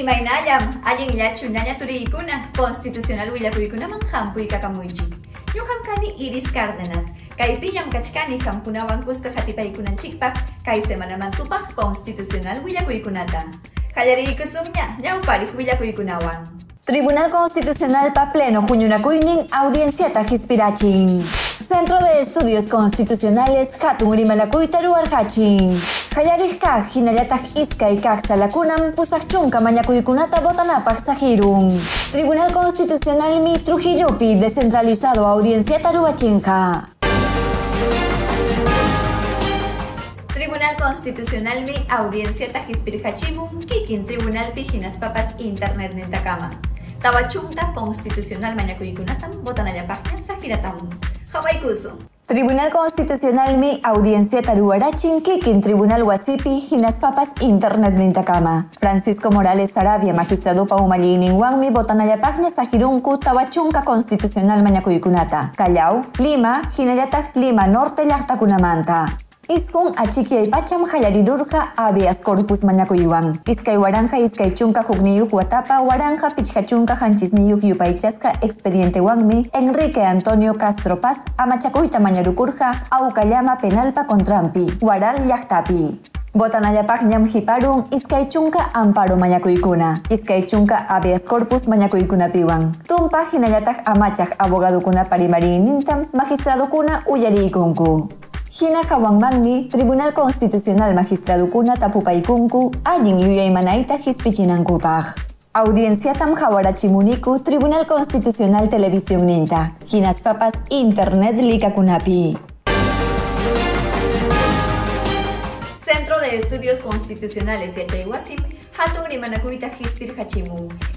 Imaynallam, allinllachu ñaña turiyikuna, constitucional willakuykunaman hampuy kakamuychi. Ñuqam kani Iris Cárdenas, kaypillam kachkani hampunawan kuska hatipaykunanchikpaq, kay semanamantupaq constitucional willakuykunata. Qallariykusumña, ñawpariq willakuykunawan. Tribunal Constitucional pa pleno Juñunacuynin audiencia tajispirachin. Centro de Estudios Constitucionales Hatun Rimanakuytaru Arhachin. Hayarijkaj hinallataj iskay kaq salakunam pusaq chunka mañakuykunata botanapaq sajirun. Tribunal Constitucional mi Trujillopi descentralizado audiencia taruachinja. Tribunal Constitucional mi audiencia tajispirhachimun kikin Tribunal Pijinas Papas Internet Nintakama. Tawachunta Constitucional Mañakuykunatam botanallapaqña sajiratamun. Tribunal Constitucional mi audiencia taruarachin kikin Tribunal Wasipi Hinas Papas Internet Nintacama. Francisco Morales Arabia, magistrado Paumalinin Wangmi Botanayapagna Sajirunku Tawachunca Constitucional Mañakuykunata. Callao, Lima, Hinayatak Lima Norte Llaqtakunamanta. Iskun achiki pacham hallarirurqa habeas corpus mañakuywan. Iskay waranja iskay chunka hugniyuq watapa waranja pichkachunka yupaychasqa expediente wanmi Enrique Antonio Castro Paz amachakuyta mañarukurqa awkallama penalpa contrampi waral llaqtapi. Botanallapaq ñam hiparun iskay chunka amparo mañakuykuna. Iskay chunka habeas corpus mañakuykunapiwan. Tumpa hinallataq amachaq abogadokuna parimarinintam magistradokuna uyariykunku. Hina Hawangmangmi, Tribunal Constitucional Magistradukuna Tapupaykunku, allin yuyaymanaita hispichinankupaj. Audiencia tam Hawarachimuniku, Tribunal Constitucional Televisión Ninta. Hinas papas Internet Likakunapi. Centro de Estudios Constitucionales de Chayhuasim,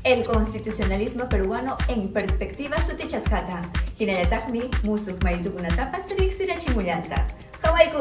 El constitucionalismo peruano en perspectiva sutichasjata, Hinayatahmi, Musuk Maitukunatapas Rixirachimuyanta, Hawaii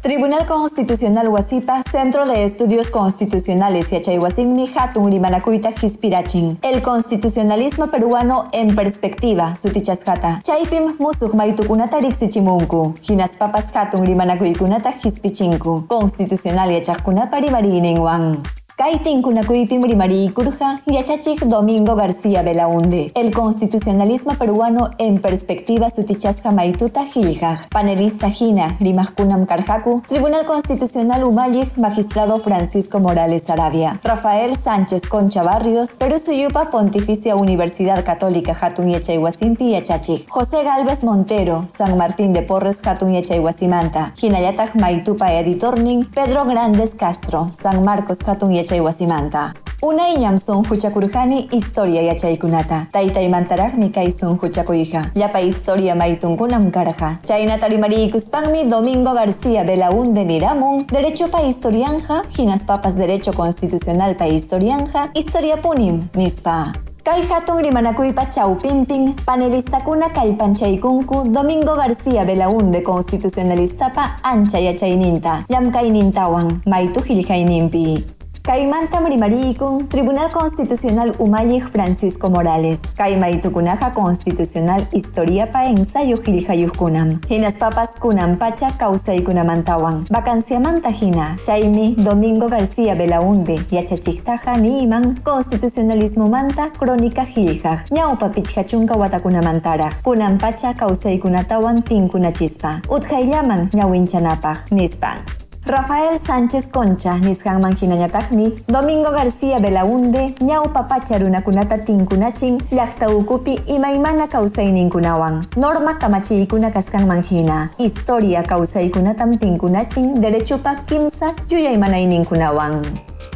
Tribunal Constitucional Huasipa, Centro de Estudios Constitucionales Yachayhuasinmi Hatun Rimanakuita Hispirachin. El constitucionalismo peruano en perspectiva, Sutichasjata. Chaipim Musuk Maitukunata Rixichimunku. Hinas Papas Hatun Rimanakuykunata Hispichinku. Constitucional Yachajkunapa Rimarinenwan. Kaitin Kunakuipim Rimari Kurja Yachachik Domingo García Belaunde. El constitucionalismo peruano en perspectiva Sutichasca Maituta Giljaj. Panelista Gina Rimajkunam Karjaku. Tribunal Constitucional Umayik Magistrado Francisco Morales Arabia. Rafael Sánchez Concha Barrios. Perú Suyupa Pontificia Universidad Católica Hatun Yachayhuasimpi Yachachik. José Galvez Montero. San Martín de Porres Hatun Yachayhuasimanta. Ginayataj Maitupa Editorning. Pedro Grandes Castro. San Marcos Hatun Yachayhuasimanta. Yachaywasimanta. Una iñamsun huchakurjani historia yachaykunata. Taytaymantaraqmi kaysun huchakuyja. Llapa historia maytunkunam karja. Chayna tarimarikuspanmi Domingo García Belaunde Niramun. Derecho pa historianja. Hinas papas derecho constitucional pa historianja. Historia punim. Nispa. Kay hatun rimanakuypa chawpinpin, panelistakuna kallpanchaykunku Domingo García Belaunde constitucionalistapa ancha yachayninta, llamkaynintawan, hiljayninpi. Caimanta Marimarikun, Tribunal Constitucional Umayik Francisco Morales. Kaimaitukunaja Constitucional Historia pa ensayo Giljayukunam. Hinas papas kunam pacha causa y kunamantawan. Vacancia mantajina. Chaimi Domingo García Belaunde. Yachachiktaja Niman. Constitucionalismo manta crónica Giljaj. Ñaupa pichhachunka watakunamantara. Kunam pacha causa y kunatawan tinkunachispa. Utjaillaman ñawinchanapaj. Nispan. Rafael Sánchez Concha, Nishan Manjinañatagmi, Domingo García Belaunde, Ñau Papacha Runakunata Tinkunachin, Llaqta Ukupi y Maimana Kausaininkunawan, Norma Kamachikuna Kaskan Manjina, Historia Kausaikunatam Tinkunachin, Derecho pa Kimsa, Yuyaimanaininkunawan.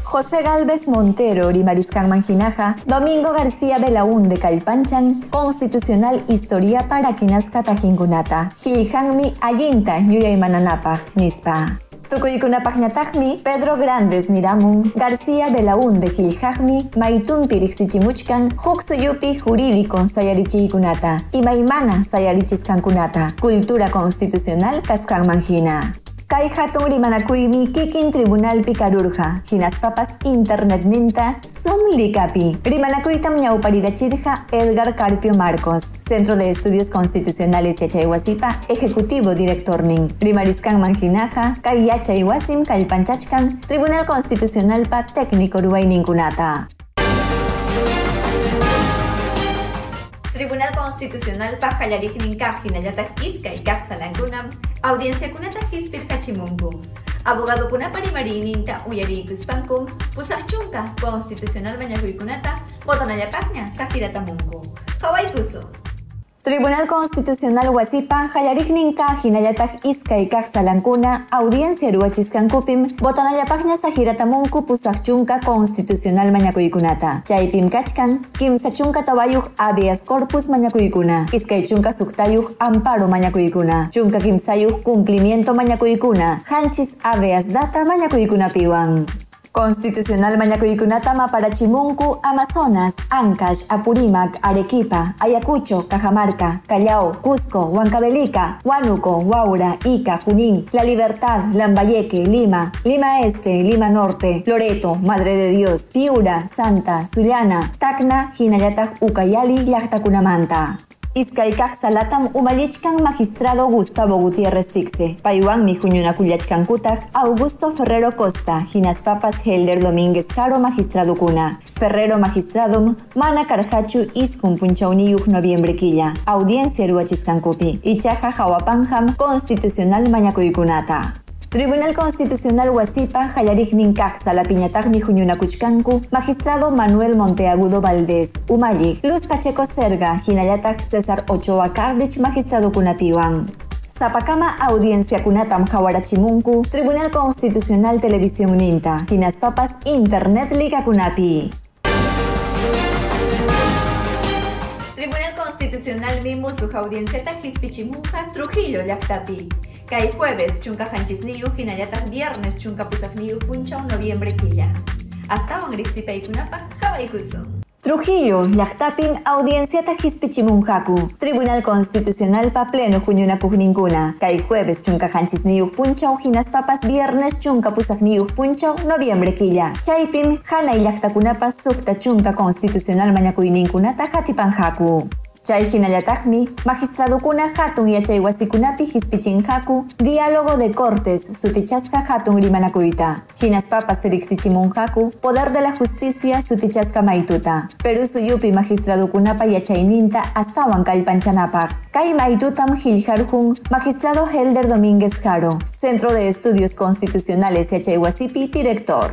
José Galvez Montero, Rimariscan Manjinaja, Domingo García Belaunde Calpanchan, Constitucional Historia para Kinazka Tajinkunata, Giljanmi Ayinta, Yuyaimananapaj, Nispa. Tukuykunapaqñataqmi Pedro Grandes Niramun, García de la Unde Giljajmi, Maitun Pirixichimuchkan, huk suyupi jurídico sayarichiykunata, imaymana sayarichiskankunata, cultura constitucional kaskanmanhina. Kai hatun rimanakuymi kikin tribunal picarurja, hinas papas internet ninta, sum likapi. Rimanakuytam ñauparirachirja Edgar Carpio Marcos, Centro de Estudios Constitucionales Yachayhuasipa, Ejecutivo Director nin. Rimariscan manjinaja, Kai Yachayhuasim Kalpanchachkan, Tribunal Constitucional pa técnico ruay ninkunata. Tribunal Constitucional Pajallarik Ninkaj Hinayatak Iskay Kaksalankunam Audiencia Kunata Hispir Hachimunku Abogado Kunapa Rimarininta Uyarikuspankum Pusachunka Constitucional Mañahuikunata Botonayapakña Sakiratamunku Hawaikusu Tribunal Constitucional Huasipa, Jayarik Ninka, Jinayatak y Kaxalancuna, Audiencia Ruachiscan Kupim, Botanayapagna Sajiratamun Kupusachunka Constitucional Mañacuicunata, Chaipim Kachkan, Kim Sachunka Abias Corpus Mañacuicuna, Iska y Amparo Mañacuicuna, Chunka Kimsayuj Cumplimiento Mañacuicuna, Hanchis Abias Data Mañacuicuna Piwan. Constitucional para Chimuncu, Amazonas, Ancash, Apurímac, Arequipa, Ayacucho, Cajamarca, Callao, Cusco, Huancavelica, Huánuco, Huaura, Ica, Junín, La Libertad, Lambayeque, Lima, Lima Este, Lima Norte, Loreto, Madre de Dios, Piura, Santa, Zuliana, Tacna, Jinayataj, Ucayali, Yachtakunamanta. Iskaykaq salatam umalichkan magistrado Gustavo Gutiérrez Tixe, payuanmi huñunakullachkankutaj Augusto Ferrero Costa, papas Helder Domínguez Caro magistrado kuna, Ferrero magistradum mana karhachu iskun punchauniyuq noviembre quilla, audiencia ruachiskankupi, ichaja jawapanjam constitucional mañakuykunata. Tribunal Constitucional Huasipa, Hayarignin Caxa, La Piñatagni Juñunacuchcancu, Magistrado Manuel Monteagudo Valdés, Umayig, Luz Pacheco Serga, Jinayatag César Ochoa Cardich, Magistrado Cunapiwan. Zapacama Audiencia Kunatam Hawarachimunku, Tribunal Constitucional Televisión Ninta, Kinas Papas Internet Liga Kunapi. Tribunal Constitucional Mimu su audiencia Tajispichimunja, Trujillo Yactapi. Kai jueves chunka hanchisniyu hinayatas viernes chunka pusakniyu puncha noviembre quilla. Hasta wangristipaykunapa hawaikusun. Trujillo, Llaqtapin, audiencia Tajispichimunjaku, Tribunal Constitucional pa pleno juñuna ninguna. Kai jueves chunka hanchis niyuj punchau, hinas papas viernes chunka pusak niyuj punchau, noviembre quilla. Chaipim, hana y llaqtakunapas sukta chunka constitucional mañakuy ninkunata hatipanjaku. Chay hinallataqmi magistradukuna hatun yachaywasikunapi hispichinhaku diálogo de cortes sutichasqa hatun rimanakuyta. Hinaspapas riqsichimunhaku poder de la justicia sutichasqa maytuta. Perú suyupi magistradukunapa yachayninta asawan kallpanchanapaq. Kay maytutam hilharjun magistrado Helder Domínguez Caro, Centro de Estudios Constitucionales Yachaywasipi, director.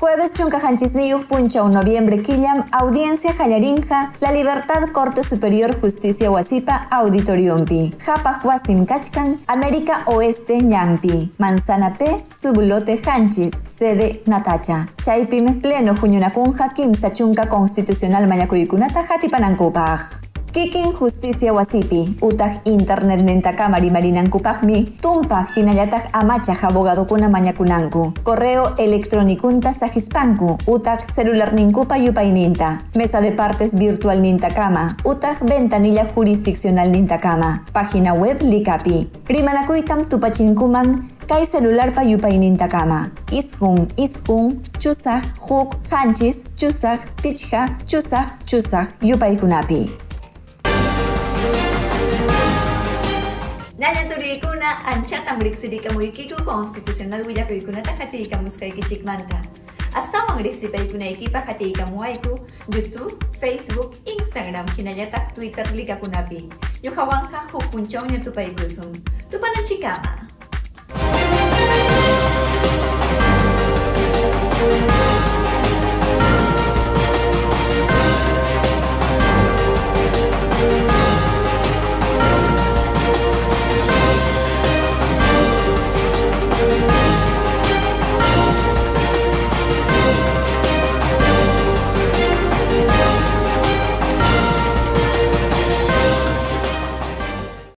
Jueves Chuncajanchisniyuj Puncha, un noviembre Killam, Audiencia Jayarinja, La Libertad Corte Superior Justicia Huasipa, Auditoriumpi. Japa Huasim Kachkan, América Oeste Ñampi. Manzana P, Sublote Hanchis, sede Natacha. Chaipim, Pleno Juñunacunja, Kim Sachunca Constitucional Mañacuicunata, Jatipanancupaj. Kikin Justicia Wasipi, Utah Internet Nentakamari Marinankupagmi, Tumpa Hinayatag Amachaj Abogado Kuna Mañakunanku, Correo Electronikunta Sahispanku, Utah Celular Ninkupa Yupaininta, Mesa de Partes Virtual Nintakama, Utah Ventanilla Jurisdiccional Nintakama, Página Web Likapi, Rimanakuitam Tupachinkuman, Kai celular pa Nintacama. Ishun, ishun, chusaj, huk, hanchis, chusaj, pichja, chusaj, chusaj, kunapi. Nañatori kuna anchata muriksirika muykiku constitucional willakuykunata hatikamuraykichik manta. hati kamu aiku YouTube, Facebook, Instagram hinallataq ya Twitter likakunapi. Ñuqawanqa huk punchawña panen Tupananchikkama.